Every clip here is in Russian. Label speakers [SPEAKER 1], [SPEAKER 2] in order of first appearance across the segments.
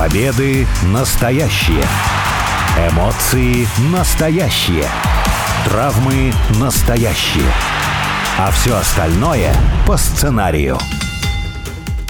[SPEAKER 1] Победы настоящие. Эмоции настоящие. Травмы настоящие. А все остальное по сценарию.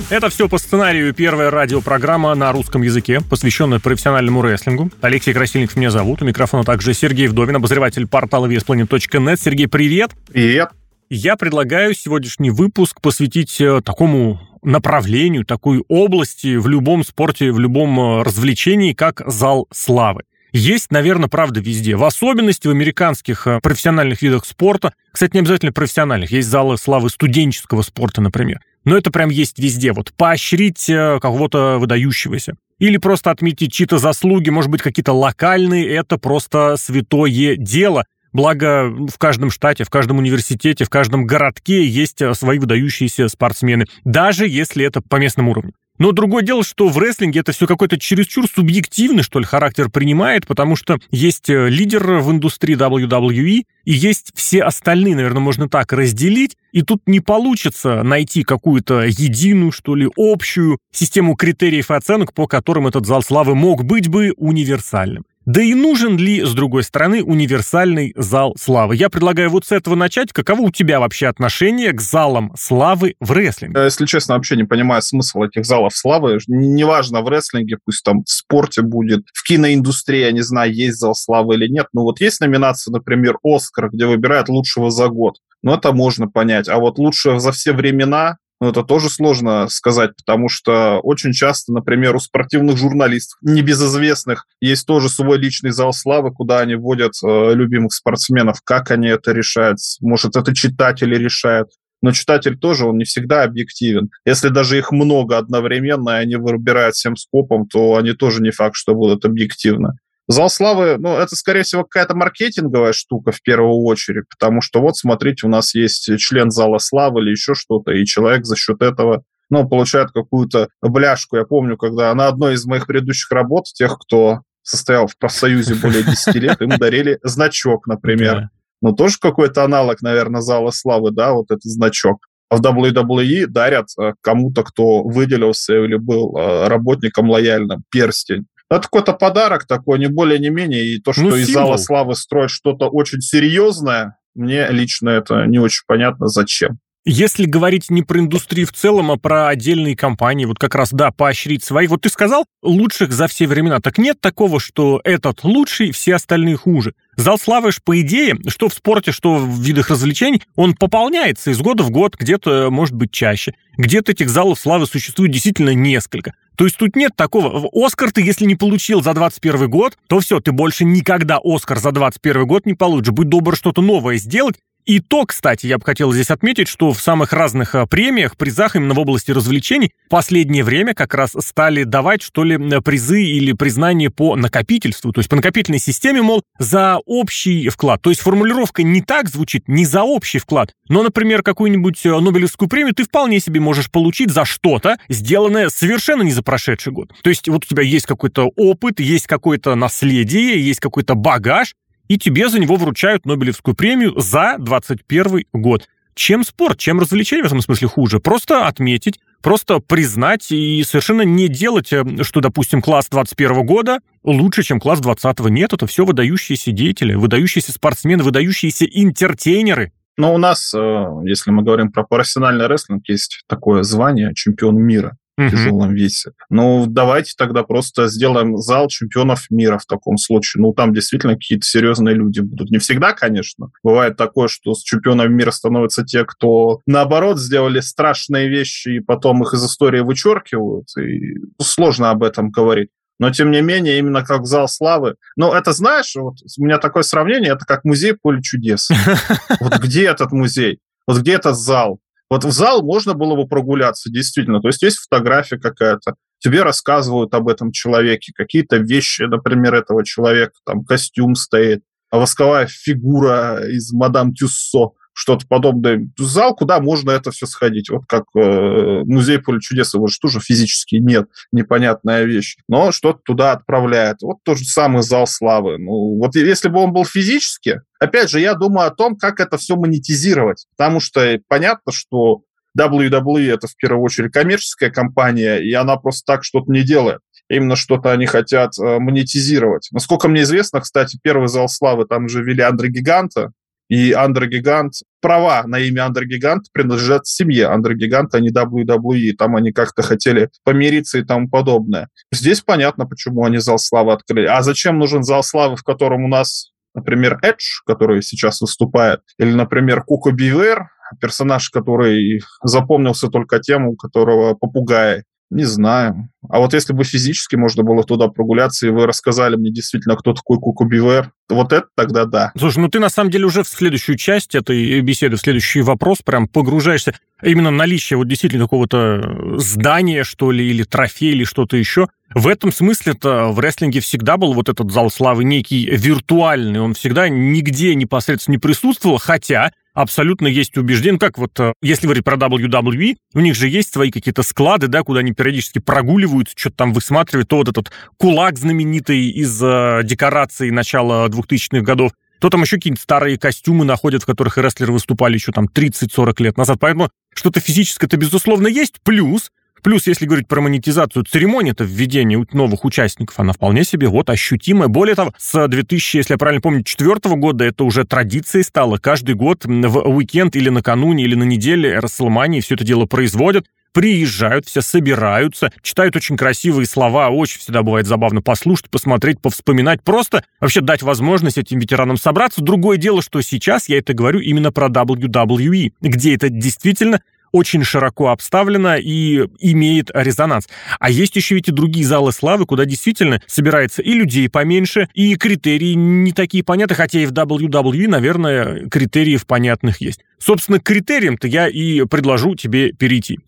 [SPEAKER 2] Это все по сценарию первая радиопрограмма на русском языке, посвященная профессиональному рестлингу. Алексей Красильников меня зовут. У микрофона также Сергей Вдовин, обозреватель портала VSPlanet.net. Сергей, привет!
[SPEAKER 3] Привет!
[SPEAKER 2] Я предлагаю сегодняшний выпуск посвятить э, такому направлению, такой области в любом спорте, в любом э, развлечении, как зал славы. Есть, наверное, правда везде. В особенности в американских э, профессиональных видах спорта. Кстати, не обязательно профессиональных. Есть залы славы студенческого спорта, например. Но это прям есть везде. Вот поощрить кого-то выдающегося. Или просто отметить чьи-то заслуги, может быть, какие-то локальные, это просто святое дело. Благо, в каждом штате, в каждом университете, в каждом городке есть э, свои выдающиеся спортсмены, даже если это по местному уровню. Но другое дело, что в рестлинге это все какой-то чересчур субъективный, что ли, характер принимает, потому что есть э, лидер в индустрии WWE, и есть все остальные, наверное, можно так разделить, и тут не получится найти какую-то единую, что ли, общую систему критериев и оценок, по которым этот зал славы мог быть бы универсальным. Да и нужен ли, с другой стороны, универсальный зал славы? Я предлагаю вот с этого начать. Каково у тебя вообще отношение к залам славы в рестлинге?
[SPEAKER 3] Если честно, вообще не понимаю смысл этих залов славы. Неважно в рестлинге, пусть там в спорте будет, в киноиндустрии, я не знаю, есть зал славы или нет. Но вот есть номинация, например, «Оскар», где выбирают лучшего за год. Ну, это можно понять. А вот лучшего за все времена, ну, это тоже сложно сказать, потому что очень часто, например, у спортивных журналистов, небезызвестных, есть тоже свой личный зал славы, куда они вводят э, любимых спортсменов. Как они это решают? Может, это читатели решают? но читатель тоже, он не всегда объективен. Если даже их много одновременно, и они выбирают всем скопом, то они тоже не факт, что будут объективны. Зал славы, ну, это, скорее всего, какая-то маркетинговая штука в первую очередь, потому что вот, смотрите, у нас есть член зала славы или еще что-то, и человек за счет этого ну, получает какую-то бляшку. Я помню, когда на одной из моих предыдущих работ, тех, кто состоял в профсоюзе более 10 лет, им дарили значок, например. Ну, тоже какой-то аналог, наверное, зала славы, да, вот этот значок. А в WWE дарят э, кому-то, кто выделился или был э, работником лояльным, перстень. Это какой-то подарок такой, не более, не менее. И то, что ну, из зала славы строить что-то очень серьезное, мне лично это не очень понятно, зачем.
[SPEAKER 2] Если говорить не про индустрию в целом, а про отдельные компании, вот как раз, да, поощрить своих. Вот ты сказал, лучших за все времена. Так нет такого, что этот лучший, все остальные хуже. Зал славы ж, по идее, что в спорте, что в видах развлечений, он пополняется из года в год, где-то, может быть, чаще. Где-то этих залов славы существует действительно несколько. То есть тут нет такого. Оскар ты, если не получил за 21 год, то все, ты больше никогда Оскар за 21 год не получишь. Будь добр что-то новое сделать, и то, кстати, я бы хотел здесь отметить, что в самых разных а, премиях, призах именно в области развлечений в последнее время как раз стали давать, что ли, призы или признание по накопительству, то есть по накопительной системе, мол, за общий вклад. То есть формулировка не так звучит, не за общий вклад, но, например, какую-нибудь а, Нобелевскую премию ты вполне себе можешь получить за что-то, сделанное совершенно не за прошедший год. То есть вот у тебя есть какой-то опыт, есть какое-то наследие, есть какой-то багаж, и тебе за него вручают Нобелевскую премию за 21 год. Чем спорт, чем развлечение в этом смысле хуже? Просто отметить, просто признать и совершенно не делать, э, что, допустим, класс 21 года лучше, чем класс 20 Нет, это все выдающиеся деятели, выдающиеся спортсмены, выдающиеся интертейнеры.
[SPEAKER 3] Но у нас, э, если мы говорим про профессиональный рестлинг, есть такое звание чемпион мира в тяжелом весе. Ну, давайте тогда просто сделаем зал чемпионов мира в таком случае. Ну, там действительно какие-то серьезные люди будут. Не всегда, конечно. Бывает такое, что с чемпионами мира становятся те, кто, наоборот, сделали страшные вещи, и потом их из истории вычеркивают. И сложно об этом говорить. Но, тем не менее, именно как зал славы. Ну, это, знаешь, вот у меня такое сравнение, это как музей поле чудес. Вот где этот музей? Вот где этот зал? Вот в зал можно было бы прогуляться, действительно. То есть есть фотография какая-то, тебе рассказывают об этом человеке, какие-то вещи, например, этого человека, там костюм стоит, восковая фигура из мадам Тюссо что-то подобное. Зал, куда можно это все сходить. Вот как э, музей поле чудес, его же тоже физически нет, непонятная вещь. Но что-то туда отправляет. Вот тот же самый зал славы. Ну, вот если бы он был физически, опять же, я думаю о том, как это все монетизировать. Потому что понятно, что WWE это в первую очередь коммерческая компания, и она просто так что-то не делает. именно что-то они хотят э, монетизировать. Насколько мне известно, кстати, первый зал славы там же вели Андре Гиганта, и Андре Гигант, права на имя Андре Гигант принадлежат семье Андре Гиганта, а не WWE. Там они как-то хотели помириться и тому подобное. Здесь понятно, почему они зал славы открыли. А зачем нужен зал славы, в котором у нас например, Эдж, который сейчас выступает, или, например, Куко Бивер, персонаж, который запомнился только тем, у которого попугай. Не знаю. А вот если бы физически можно было туда прогуляться, и вы рассказали мне действительно, кто такой Куку Бивер, вот это тогда да.
[SPEAKER 2] Слушай, ну ты на самом деле уже в следующую часть этой беседы, в следующий вопрос прям погружаешься. Именно наличие вот действительно какого-то здания, что ли, или трофея, или что-то еще. В этом смысле-то в рестлинге всегда был вот этот зал славы некий виртуальный. Он всегда нигде непосредственно не присутствовал, хотя абсолютно есть убеждение, как вот, э, если говорить про WWE, у них же есть свои какие-то склады, да, куда они периодически прогуливаются, что-то там высматривают, то вот этот кулак знаменитый из э, декораций начала 2000-х годов, то там еще какие-нибудь старые костюмы находят, в которых рестлеры выступали еще там 30-40 лет назад. Поэтому что-то физическое-то, безусловно, есть. Плюс Плюс, если говорить про монетизацию, церемония-то введения новых участников, она вполне себе вот ощутимая. Более того, с 2000, если я правильно помню, четвертого года это уже традицией стало. Каждый год в уикенд или накануне, или на неделе Расселмании все это дело производят приезжают, все собираются, читают очень красивые слова, очень всегда бывает забавно послушать, посмотреть, повспоминать, просто вообще дать возможность этим ветеранам собраться. Другое дело, что сейчас я это говорю именно про WWE, где это действительно очень широко обставлена и имеет резонанс. А есть еще ведь и другие залы славы, куда действительно собирается и людей поменьше, и критерии не такие понятны, хотя и в WWE, наверное, критериев понятных есть. Собственно, к критериям-то я и предложу тебе перейти.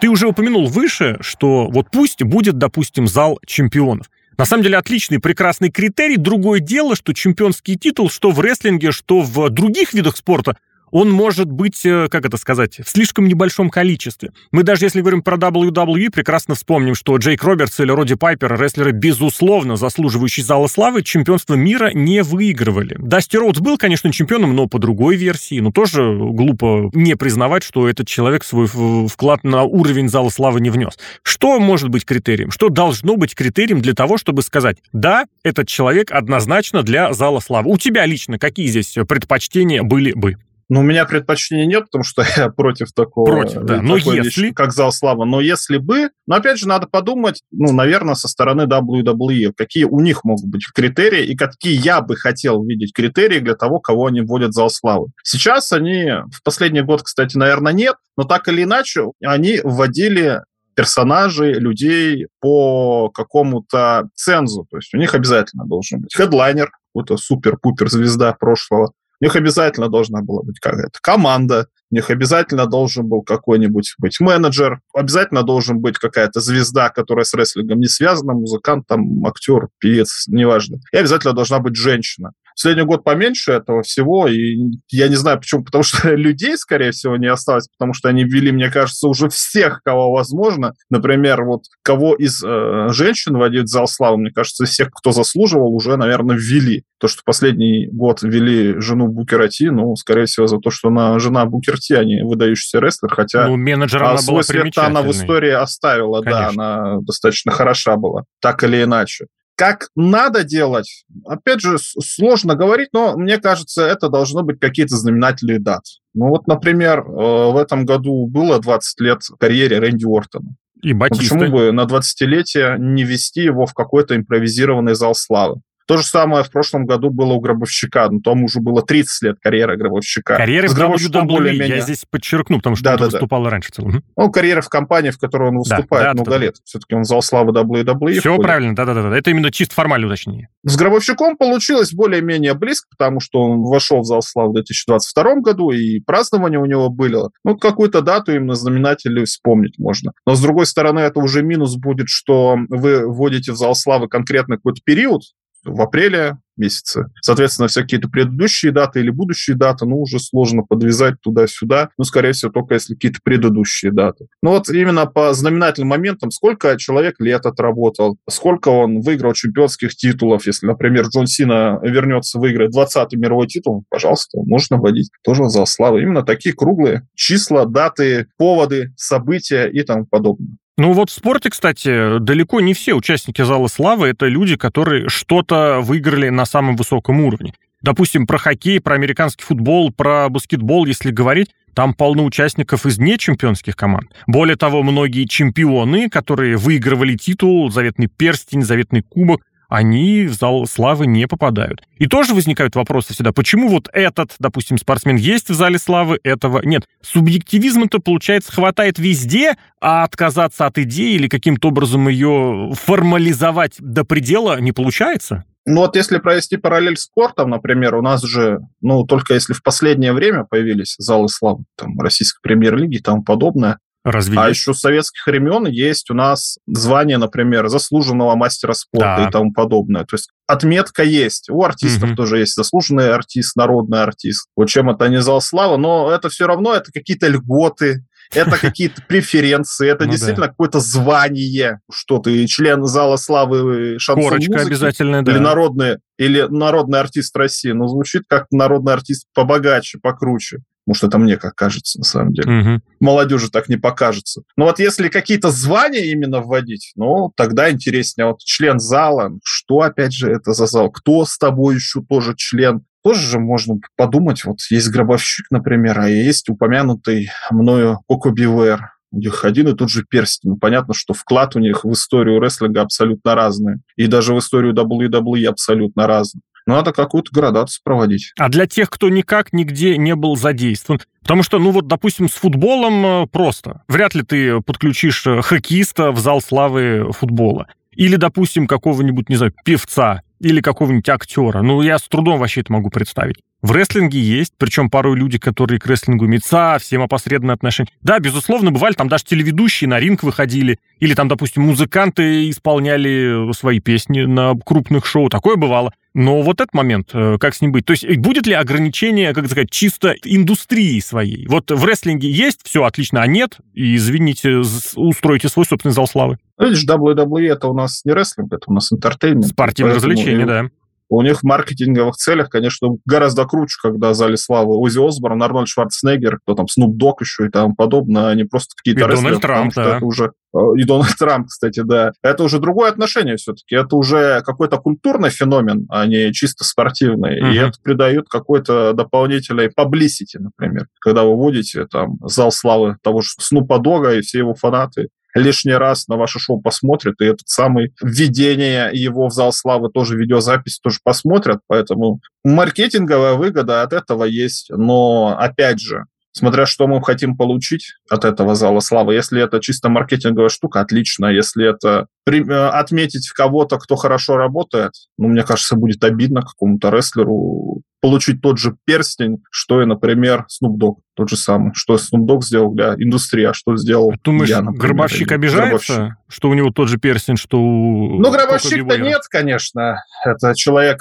[SPEAKER 2] Ты уже упомянул выше, что вот пусть будет, допустим, зал чемпионов. На самом деле отличный, прекрасный критерий. Другое дело, что чемпионский титул, что в рестлинге, что в других видах спорта, он может быть, э, как это сказать, в слишком небольшом количестве. Мы даже если говорим про WWE, прекрасно вспомним, что Джейк Робертс или Роди Пайпер, рестлеры, безусловно, заслуживающие зала славы, чемпионство мира не выигрывали. Дасти Роудс был, конечно, чемпионом, но по другой версии. Но тоже глупо не признавать, что этот человек свой вклад на уровень зала славы не внес. Что может быть критерием? Что должно быть критерием для того, чтобы сказать, да, этот человек однозначно для зала славы? У тебя лично какие здесь предпочтения были бы?
[SPEAKER 3] Ну, у меня предпочтений нет, потому что я против такого.
[SPEAKER 2] Против, да. Но если... Вещи,
[SPEAKER 3] как зал славы. Но если бы... Но, опять же, надо подумать, ну, наверное, со стороны WWE, какие у них могут быть критерии и какие я бы хотел видеть критерии для того, кого они вводят в зал славы. Сейчас они... В последний год, кстати, наверное, нет, но так или иначе они вводили персонажей, людей по какому-то цензу. То есть у них обязательно должен быть хедлайнер, какой-то супер-пупер звезда прошлого, у них обязательно должна была быть какая-то команда, у них обязательно должен был какой-нибудь быть менеджер, обязательно должен быть какая-то звезда, которая с рестлингом не связана, музыкант, там, актер, певец, неважно. И обязательно должна быть женщина. Последний год поменьше этого всего, и я не знаю почему, потому что людей, скорее всего, не осталось, потому что они ввели, мне кажется, уже всех, кого возможно. Например, вот кого из э, женщин вводить в зал славы, мне кажется, всех, кто заслуживал, уже, наверное, ввели. То, что последний год ввели жену Букерати, ну, скорее всего, за то, что она жена Букерти, а не выдающийся рестлер, хотя
[SPEAKER 2] ну, менеджер а она
[SPEAKER 3] свой
[SPEAKER 2] была
[SPEAKER 3] след она в истории оставила, Конечно. да, она достаточно хороша была, так или иначе. Как надо делать, опять же, сложно говорить, но мне кажется, это должно быть какие-то знаменательные даты. Ну вот, например, э, в этом году было 20 лет карьере Рэнди Уортона.
[SPEAKER 2] И Батиста.
[SPEAKER 3] Ну, почему бы на 20-летие не вести его в какой-то импровизированный зал славы? То же самое в прошлом году было у Гробовщика, но тому уже было 30 лет карьеры Гробовщика.
[SPEAKER 2] Карьера в WWE, более-менее... я здесь подчеркну, потому что да, он да, выступал да. раньше в целом.
[SPEAKER 3] Ну, карьера в компании, в которой он выступает да, да, много да, лет. Да. Все-таки он зал славы WWE.
[SPEAKER 2] Все правильно, да-да-да. Это именно чисто формальное уточнение.
[SPEAKER 3] С Гробовщиком получилось более-менее близко, потому что он вошел в зал славы в 2022 году, и празднования у него были. Ну, какую-то дату им на знаменателе вспомнить можно. Но, с другой стороны, это уже минус будет, что вы вводите в зал славы конкретно какой-то период, в апреле месяце. Соответственно, все какие-то предыдущие даты или будущие даты, ну, уже сложно подвязать туда-сюда. Ну, скорее всего, только если какие-то предыдущие даты. Ну, вот именно по знаменательным моментам, сколько человек лет отработал, сколько он выиграл чемпионских титулов. Если, например, Джон Сина вернется, выиграет 20-й мировой титул, пожалуйста, можно вводить тоже в зал славы. Именно такие круглые числа, даты, поводы, события и тому подобное.
[SPEAKER 2] Ну вот в спорте, кстати, далеко не все участники Зала Славы – это люди, которые что-то выиграли на самом высоком уровне. Допустим, про хоккей, про американский футбол, про баскетбол, если говорить, там полно участников из нечемпионских команд. Более того, многие чемпионы, которые выигрывали титул, заветный перстень, заветный кубок, они в зал славы не попадают. И тоже возникают вопросы всегда, почему вот этот, допустим, спортсмен есть в зале славы, этого нет. Субъективизма-то, получается, хватает везде, а отказаться от идеи или каким-то образом ее формализовать до предела не получается?
[SPEAKER 3] Ну вот если провести параллель с спортом, например, у нас же, ну только если в последнее время появились залы славы, там, российской премьер-лиги и тому подобное,
[SPEAKER 2] Разве
[SPEAKER 3] а
[SPEAKER 2] есть?
[SPEAKER 3] еще с советских времен есть у нас звание, например, заслуженного мастера спорта
[SPEAKER 2] Да.
[SPEAKER 3] и тому подобное. То есть отметка есть. У артистов
[SPEAKER 2] Мгм.
[SPEAKER 3] тоже есть заслуженный артист, народный артист. Вот чем это не зал славы, но это все равно это какие-то льготы, это какие-то преференции, это
[SPEAKER 2] Ну да.
[SPEAKER 3] действительно какое-то звание, что ты член зала славы шансон
[SPEAKER 2] Корочка
[SPEAKER 3] музыки,
[SPEAKER 2] обязательная, да.
[SPEAKER 3] или народный, или народный артист России. Ну, звучит как народный артист побогаче, покруче. Может, это мне как кажется, на самом деле
[SPEAKER 2] Мгм.
[SPEAKER 3] молодежи так не покажется. Но вот если какие-то звания именно вводить, ну, тогда интереснее. Вот член зала, что, опять же, это за зал? Кто с тобой еще тоже член? Тоже же можно подумать, вот есть гробовщик, например, а есть упомянутый мною Коко Бивер. У них один и тот же перстень. Ну, понятно, что вклад у них в историю рестлинга абсолютно разный. И даже в историю WWE абсолютно разный. Надо какую-то градацию проводить.
[SPEAKER 2] А для тех, кто никак нигде не был задействован, потому что, ну вот, допустим, с футболом э, просто. Вряд ли ты подключишь э, хоккеиста в зал славы футбола. Или, допустим, какого-нибудь, не знаю, певца или какого-нибудь актера. Ну, я с трудом вообще это могу представить. В рестлинге есть, причем порой люди, которые к рестлингу имеют совсем опосредованное отношение. Да, безусловно, бывали, там даже телеведущие на ринг выходили, или там, допустим, музыканты исполняли свои песни на крупных шоу, такое бывало. Но вот этот момент, э, как с ним быть? То есть э, будет ли ограничение, как сказать, чисто индустрии своей? Вот в рестлинге есть, все отлично, а нет, и, извините, устройте свой собственный зал славы.
[SPEAKER 3] Ну, Видишь, WWE это у нас не рестлинг, это у нас entertainment.
[SPEAKER 2] Спортивное развлечение,
[SPEAKER 3] и
[SPEAKER 2] да.
[SPEAKER 3] У них в маркетинговых целях, конечно, гораздо круче, когда зале славы Ози Осборн, Арнольд Шварценеггер, кто там, Снуп Дог еще и тому подобное, они просто какие-то
[SPEAKER 2] И Дональд Трамп, да.
[SPEAKER 3] это уже... э, И Дональд Трамп, кстати, да. Это уже другое отношение все-таки. Это уже какой-то культурный феномен, а не чисто спортивный. И
[SPEAKER 2] Мгм.
[SPEAKER 3] это придает какой-то дополнительный publicity, например. Когда вы вводите там зал славы того же Снупа Дога и все его фанаты лишний раз на ваше шоу посмотрят, и этот самый введение его в зал славы тоже видеозапись тоже посмотрят, поэтому маркетинговая выгода от этого есть, но опять же, смотря что мы хотим получить от этого зала славы. Если это чисто маркетинговая штука, отлично. Если это э, отметить кого-то, кто хорошо работает, ну, мне кажется, будет обидно какому-то рестлеру получить тот же перстень, что и, например, Snoop Dogg, тот же самый. Что Snoop Dogg сделал для индустрии, а что сделал
[SPEAKER 2] Думаешь,
[SPEAKER 3] я, например,
[SPEAKER 2] Гробовщик обижается,
[SPEAKER 3] Гробовщик.
[SPEAKER 2] что у него тот же перстень, что у
[SPEAKER 3] Ну, гробовщик-то нет, конечно. Это человек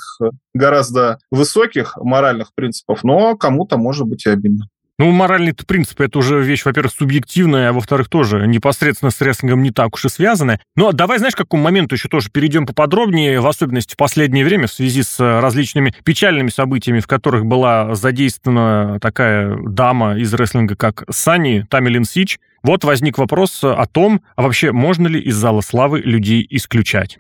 [SPEAKER 3] гораздо высоких моральных принципов, но кому-то может быть и обидно.
[SPEAKER 2] Ну, моральный принцип это уже вещь, во-первых, субъективная, а во-вторых, тоже непосредственно с рестлингом не так уж и связанная. Но давай, знаешь, к какому моменту еще тоже перейдем поподробнее, в особенности в последнее время, в связи с э, различными печальными событиями, в которых была задействована такая дама из рестлинга, как Сани Тамилин Сич. Вот возник вопрос о том, а вообще можно ли из зала славы людей исключать.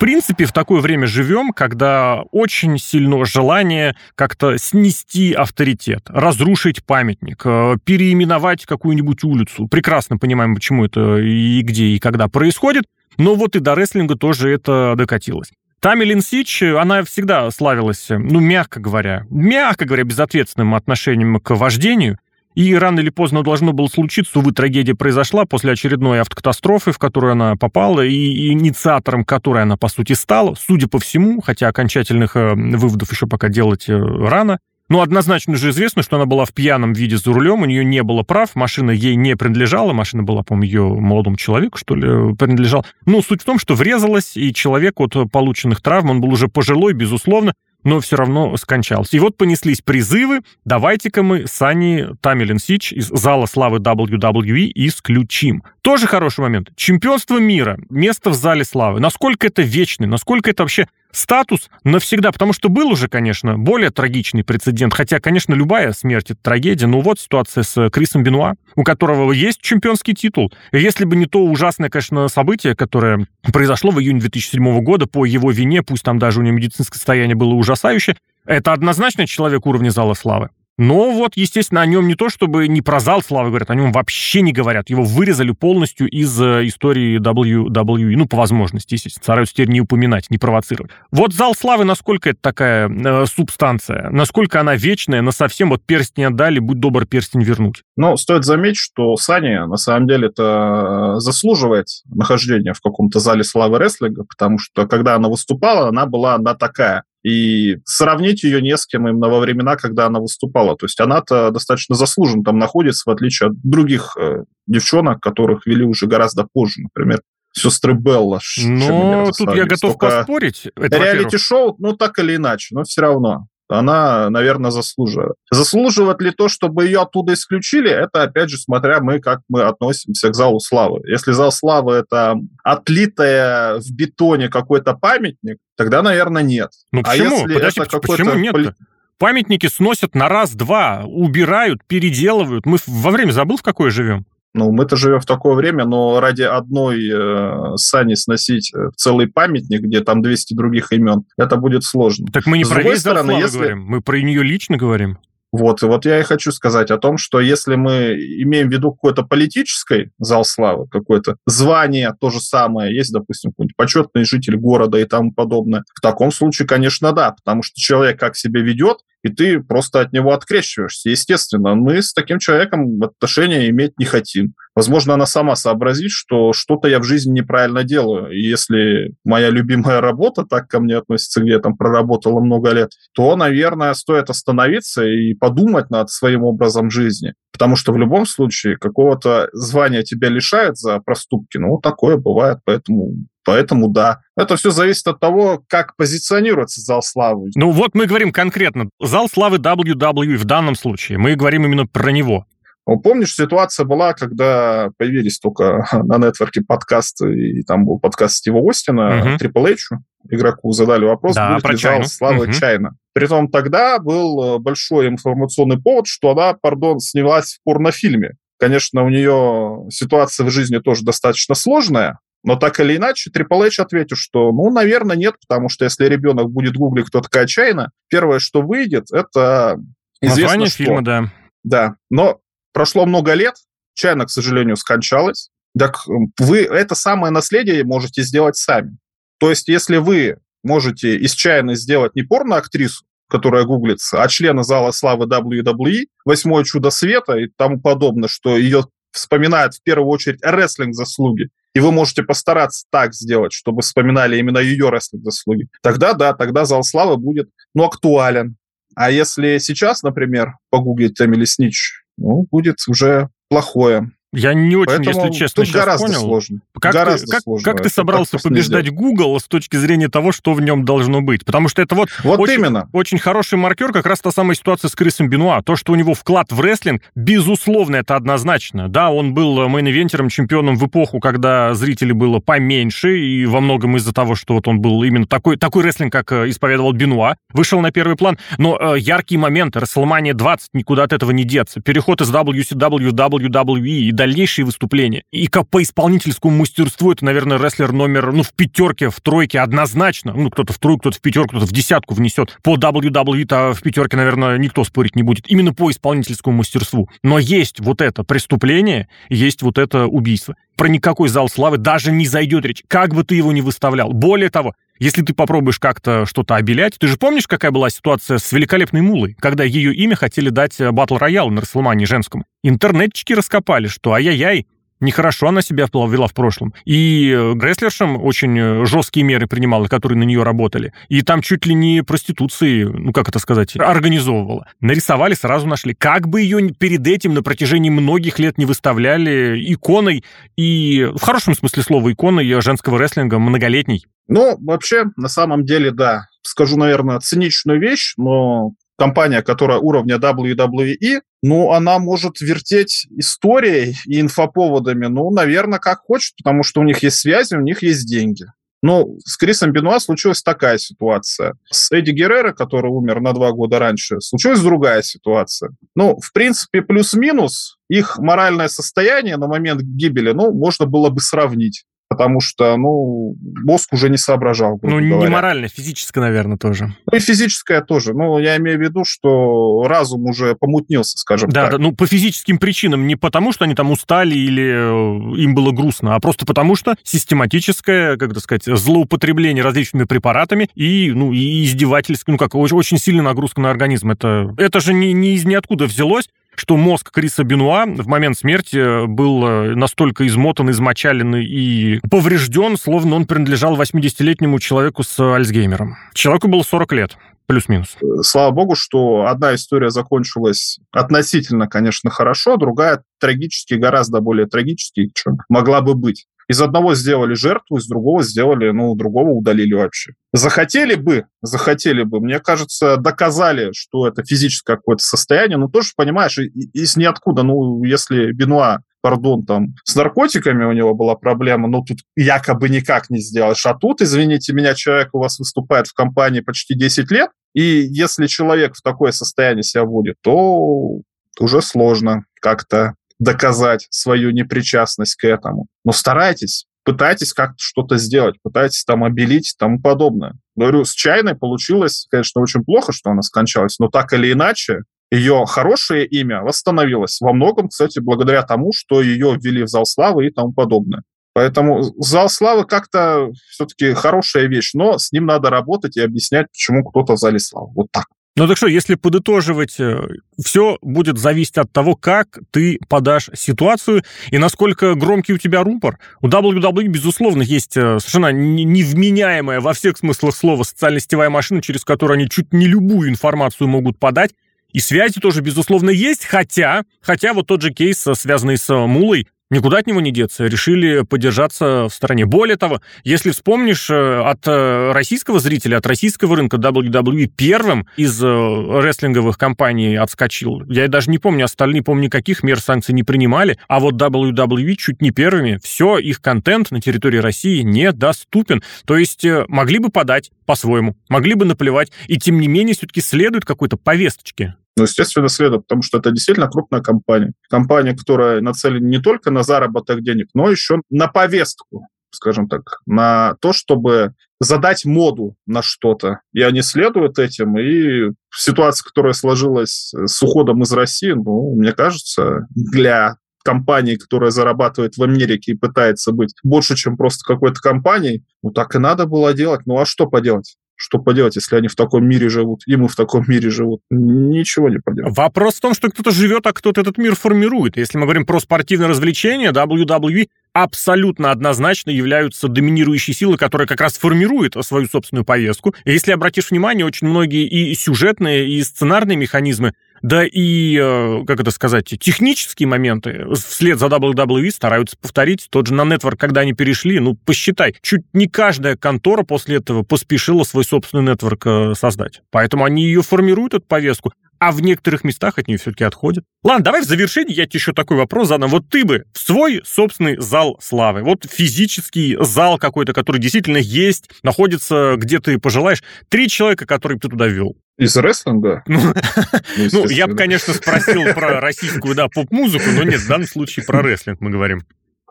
[SPEAKER 2] Принципе, в такое время живем, когда очень сильно желание как-то снести авторитет, разрушить памятник, э, переименовать какую-нибудь улицу. Прекрасно понимаем, почему это и где, и когда происходит, но вот и до рестлинга тоже это докатилось. Тами Лин Сич, она всегда славилась, ну, мягко говоря, мягко говоря, безответственным отношением к вождению, и рано или поздно должно было случиться, увы, трагедия произошла после очередной автокатастрофы, в которую она попала, и инициатором которой она, по сути, стала, судя по всему, хотя окончательных э, выводов еще пока делать э, рано, Ну, однозначно же известно, что она была в пьяном виде за рулем, у нее не было прав, машина ей не принадлежала, машина была, по-моему, ее молодому человеку, что ли, принадлежала. Ну, суть в том, что врезалась, и человек от полученных травм, он был уже пожилой, безусловно, но все равно скончался. И вот понеслись призывы, давайте-ка мы Сани Тамилин Сич из зала славы WWE исключим. Тоже хороший момент. Чемпионство мира, место в зале славы. Насколько это вечный, насколько это вообще статус навсегда, потому что был уже, конечно, более трагичный прецедент, хотя, конечно, любая смерть — это трагедия, но вот ситуация с Крисом Бенуа, у которого есть чемпионский титул. Если бы не то ужасное, конечно, событие, которое произошло в июне 2007 года по его вине, пусть там даже у него медицинское состояние было ужасающее, это однозначно человек уровня Зала Славы. Но вот, естественно, о нем не то, чтобы не про зал славы говорят, о нем вообще не говорят. Его вырезали полностью из э, истории WWE, ну, по возможности, естественно. Стараются теперь не упоминать, не провоцировать. Вот зал славы, насколько это такая э, субстанция, насколько она вечная, на совсем вот перстень отдали, будь добр перстень вернуть.
[SPEAKER 3] Ну, стоит заметить, что Сани на самом деле это э, заслуживает нахождения в каком-то зале славы рестлинга, потому что когда она выступала, она была одна такая и сравнить ее не с кем именно во времена, когда она выступала. То есть она-то достаточно заслуженно там находится, в отличие от других э, девчонок, которых вели уже гораздо позже, например, сестры Белла.
[SPEAKER 2] Ну, тут я готов Только поспорить.
[SPEAKER 3] Реалити-шоу, ну, так или иначе, но все равно она, наверное, заслуживает. Заслуживает ли то, чтобы ее оттуда исключили, это, опять же, смотря мы, как мы относимся к залу славы. Если зал славы — это отлитое в бетоне какой-то памятник, тогда, наверное, нет.
[SPEAKER 2] Ну а почему? Если Подожди, это почему нет -то? Памятники сносят на раз-два, убирают, переделывают. Мы во время забыл, в какое живем?
[SPEAKER 3] Ну, мы-то живем в такое время, но ради одной э, сани сносить э, целый памятник, где там 200 других имен, это будет сложно.
[SPEAKER 2] Так мы не С про весь стороны, если... говорим, мы про нее лично говорим.
[SPEAKER 3] Вот, и вот я и хочу сказать о том, что если мы имеем в виду какой-то политический зал славы, какое-то звание, то же самое, есть, допустим, какой-нибудь почетный житель города и тому подобное, в таком случае, конечно, да, потому что человек как себя ведет, и ты просто от него открещиваешься. Естественно, мы с таким человеком отношения иметь не хотим. Возможно, она сама сообразит, что что-то я в жизни неправильно делаю. И если моя любимая работа так ко мне относится, где я там проработала много лет, то, наверное, стоит остановиться и подумать над своим образом жизни. Потому что в любом случае какого-то звания тебя лишают за проступки. Ну, такое бывает, поэтому Поэтому да. Это все зависит от того, как позиционируется зал славы.
[SPEAKER 2] Ну вот мы говорим конкретно. Зал славы WWE в данном случае. Мы говорим именно про него.
[SPEAKER 3] Ну, помнишь, ситуация была, когда появились только на нетворке подкасты, и там был подкаст Стива Остина, uh-huh. Triple H, игроку задали вопрос, да, будет ли зал славы uh-huh. Чайна. Притом тогда был э, большой информационный повод, что она, пардон, снялась в порнофильме. Конечно, у нее ситуация в жизни тоже достаточно сложная, но так или иначе, Triple H ответил, что, ну, наверное, нет, потому что если ребенок будет гуглить, кто такая Чайна, первое, что выйдет, это известно Название что.
[SPEAKER 2] фильма, да.
[SPEAKER 3] Да, но прошло много лет, Чайна, к сожалению, скончалась. Так вы это самое наследие можете сделать сами. То есть, если вы можете из Чайны сделать не порно-актрису, которая гуглится, а члена зала славы WWE, восьмое чудо света и тому подобное, что ее вспоминают в первую очередь рестлинг-заслуги, и вы можете постараться так сделать, чтобы вспоминали именно ее рестлинг-заслуги, тогда да, тогда зал славы будет, ну, актуален. А если сейчас, например, погуглить Эмили Снич, ну, будет уже плохое.
[SPEAKER 2] Я не очень, Поэтому если честно,
[SPEAKER 3] тут гораздо
[SPEAKER 2] понял.
[SPEAKER 3] сложно.
[SPEAKER 2] Как, гораздо ты, как, сложно. как ты собрался побеждать Google с точки зрения того, что в нем должно быть? Потому что это вот,
[SPEAKER 3] вот
[SPEAKER 2] очень,
[SPEAKER 3] именно.
[SPEAKER 2] очень хороший маркер, как раз та самая ситуация с Крисом Бенуа. То, что у него вклад в рестлинг, безусловно, это однозначно. Да, он был main eventer ом, чемпионом в эпоху, когда зрителей было поменьше, и во многом из-за того, что вот он был именно такой, такой рестлинг, как э, исповедовал Бенуа, вышел на первый план. Но э, яркие моменты, WrestleMania 20, никуда от этого не деться. Переход из WCW WWE и дальнейшие выступления. И как по исполнительскому мастерству это, наверное, рестлер номер, ну, в пятерке, в тройке однозначно. Ну, кто-то в тройку, кто-то в пятерку, кто-то в десятку внесет. По WWE-то в пятерке, наверное, никто спорить не будет. Именно по исполнительскому мастерству. Но есть вот это преступление, есть вот это убийство. Про никакой зал славы даже не зайдет речь, как бы ты его ни выставлял. Более того, если ты попробуешь как-то что-то обелять, ты же помнишь, какая была ситуация с великолепной Мулой, когда ее имя хотели дать батл роял на Расселмане женскому? Интернетчики раскопали, что ай-яй-яй, Нехорошо она себя вела в прошлом. И рестлершам очень жесткие меры принимала, которые на нее работали. И там чуть ли не проституции, ну как это сказать, организовывала. Нарисовали, сразу нашли. Как бы ее перед этим на протяжении многих лет не выставляли иконой, и в хорошем смысле слова иконой женского рестлинга многолетней.
[SPEAKER 3] Ну, вообще, на самом деле, да. Скажу, наверное, циничную вещь, но компания, которая уровня WWE, ну, она может вертеть историей и инфоповодами, ну, наверное, как хочет, потому что у них есть связи, у них есть деньги. Ну, с Крисом Бенуа случилась такая ситуация. С Эдди Геррера, который умер на два года раньше, случилась другая ситуация. Ну, в принципе, плюс-минус их моральное состояние на момент гибели, ну, можно было бы сравнить потому что, ну, мозг уже не соображал.
[SPEAKER 2] Ну, не морально, физическое, наверное, тоже.
[SPEAKER 3] Ну, и физическое тоже. Ну, я имею в виду, что разум уже помутнился, скажем
[SPEAKER 2] да,
[SPEAKER 3] так.
[SPEAKER 2] Да, ну, по физическим причинам, не потому, что они там устали или э, им было грустно, а просто потому, что систематическое, как это сказать, злоупотребление различными препаратами и, ну, и издевательское, ну, как, очень, очень сильная нагрузка на организм. Это, это же не, не из ниоткуда взялось что мозг Криса Бенуа в момент смерти был э, настолько измотан, измочален и поврежден, словно он принадлежал 80-летнему человеку с Альцгеймером. Человеку было 40 лет. Плюс-минус.
[SPEAKER 3] Слава богу, что одна история закончилась относительно, конечно, хорошо, другая трагически, гораздо более трагически, чем могла бы быть. Из одного сделали жертву, из другого сделали, ну, другого удалили вообще. Захотели бы, захотели бы, мне кажется, доказали, что это физическое какое-то состояние, но тоже, понимаешь, из ниоткуда, ну, если Бенуа пардон, там, с наркотиками у него была проблема, но тут якобы никак не сделаешь. А тут, извините меня, человек у вас выступает в компании почти 10 лет, и если человек в такое состояние себя вводит, то уже сложно как-то доказать свою непричастность к этому. Но старайтесь, пытайтесь как-то что-то сделать, пытайтесь там обелить и тому подобное. Говорю, с чайной получилось, конечно, очень плохо, что она скончалась, но так или иначе, ее хорошее имя восстановилось. Во многом, кстати, благодаря тому, что ее ввели в зал славы и тому подобное. Поэтому зал славы как-то все-таки хорошая вещь, но с ним надо работать и объяснять, почему кто-то в зале славы. Вот так.
[SPEAKER 2] Ну так что, если подытоживать, э, все будет зависеть от того, как ты подашь ситуацию и насколько громкий у тебя рупор. У WWE, безусловно, есть э, совершенно невменяемая во всех смыслах слова социально-сетевая машина, через которую они чуть не любую информацию могут подать. И связи тоже, безусловно, есть, хотя, хотя вот тот же кейс, э, связанный с Мулой, Никуда от него не деться, решили подержаться в стороне. Более того, если вспомнишь, э, от э, российского зрителя, от российского рынка WWE первым из э, рестлинговых компаний отскочил. Я даже не помню, остальные, помню, никаких мер санкций не принимали, а вот WWE чуть не первыми. Все, их контент на территории России недоступен. То есть могли бы подать по-своему, могли бы наплевать, и тем не менее все-таки следует какой-то повесточке.
[SPEAKER 3] Ну, естественно, следует, потому что это действительно крупная компания. Компания, которая нацелена не только на заработок денег, но еще на повестку, скажем так, на то, чтобы задать моду на что-то. И они следуют этим. И ситуация, которая сложилась с уходом из России, ну, мне кажется, для компании, которая зарабатывает в Америке и пытается быть больше, чем просто какой-то компанией, ну так и надо было делать. Ну а что поделать? Что поделать, если они в таком мире живут, и мы в таком мире живут? Ничего не поделать.
[SPEAKER 2] Вопрос в том, что кто-то живет, а кто-то этот мир формирует. Если мы говорим про спортивное развлечение, WWE абсолютно однозначно являются доминирующей силой, которая как раз формирует свою собственную повестку. И если обратишь внимание, очень многие и сюжетные, и сценарные механизмы да и, э, как это сказать, технические моменты вслед за WWE стараются повторить. Тот же на Network, когда они перешли, ну, посчитай, чуть не каждая контора после этого поспешила свой собственный нетворк э, создать. Поэтому они ее формируют, эту повестку, а в некоторых местах от нее все-таки отходят. Ладно, давай в завершении я тебе еще такой вопрос задам. Вот ты бы в свой собственный зал славы, вот физический зал какой-то, который действительно есть, находится где ты пожелаешь, три человека, которые ты туда вел.
[SPEAKER 3] Из рестлинга?
[SPEAKER 2] Ну, ну я бы, конечно, спросил про российскую, да, поп-музыку, но нет, в данном случае про рестлинг мы говорим.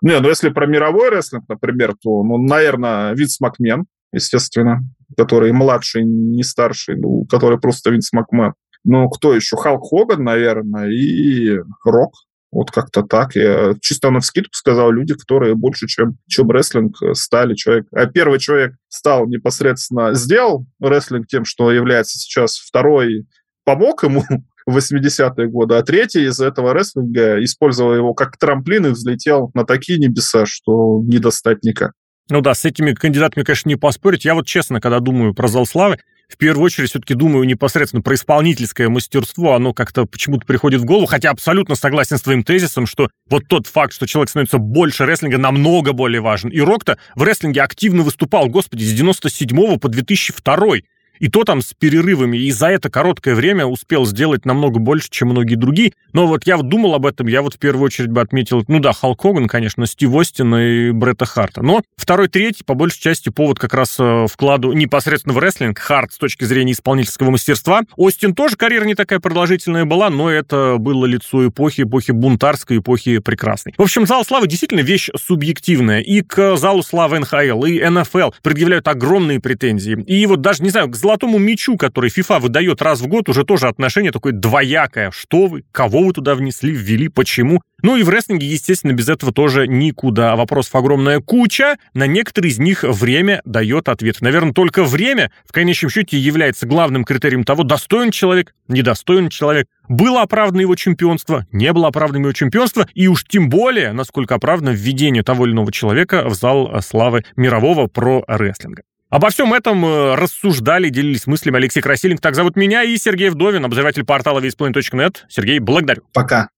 [SPEAKER 3] Не, ну если про мировой рестлинг, например, то, ну, наверное, Винс Макмен, естественно, который младший, не старший, ну, который просто Винс Макмен. Ну, кто еще? Халк Хоган, наверное, и Рок. Вот как-то так. Я чисто на вскидку сказал люди, которые больше, чем, чем рестлинг, э, стали человек. А первый человек стал непосредственно, сделал рестлинг тем, что является сейчас второй, помог ему в 80-е годы, а третий из этого рестлинга использовал его как трамплин и взлетел на такие небеса, что не достать никак.
[SPEAKER 2] Ну да, с этими кандидатами, конечно, не поспорить. Я вот честно, когда думаю про зал славы, в первую очередь все-таки думаю непосредственно про исполнительское мастерство, оно как-то почему-то приходит в голову, хотя абсолютно согласен с твоим тезисом, что вот тот факт, что человек становится больше рестлинга, намного более важен. И Рок-то в рестлинге активно выступал, господи, с 97 по 2002 и то там с перерывами, и за это короткое время успел сделать намного больше, чем многие другие. Но вот я думал об этом, я вот в первую очередь бы отметил, ну да, Халк Хоган, конечно, Стив Остин и Бретта Харта. Но второй, третий, по большей части, повод как раз э, вкладу непосредственно в рестлинг. Харт с точки зрения исполнительского мастерства. Остин тоже карьера не такая продолжительная была, но это было лицо эпохи, эпохи бунтарской, эпохи прекрасной. В общем, зал славы действительно вещь субъективная. И к залу славы НХЛ, и НФЛ предъявляют огромные претензии. И вот даже, не знаю, к золотому мячу, который FIFA выдает раз в год, уже тоже отношение такое двоякое. Что вы, кого вы туда внесли, ввели, почему? Ну и в рестлинге, естественно, без этого тоже никуда. Вопросов огромная куча. На некоторые из них время дает ответ. Наверное, только время в конечном счете является главным критерием того, достоин человек, недостоин человек. Было оправдано его чемпионство, не было оправдано его чемпионство, и уж тем более, насколько оправдано введение того или иного человека в зал славы мирового про рестлинга. Обо всем этом э, рассуждали, делились мыслями Алексей Красильник. Так зовут меня и Сергей Вдовин, обозреватель портала весьplanet.net. Сергей, благодарю.
[SPEAKER 3] Пока.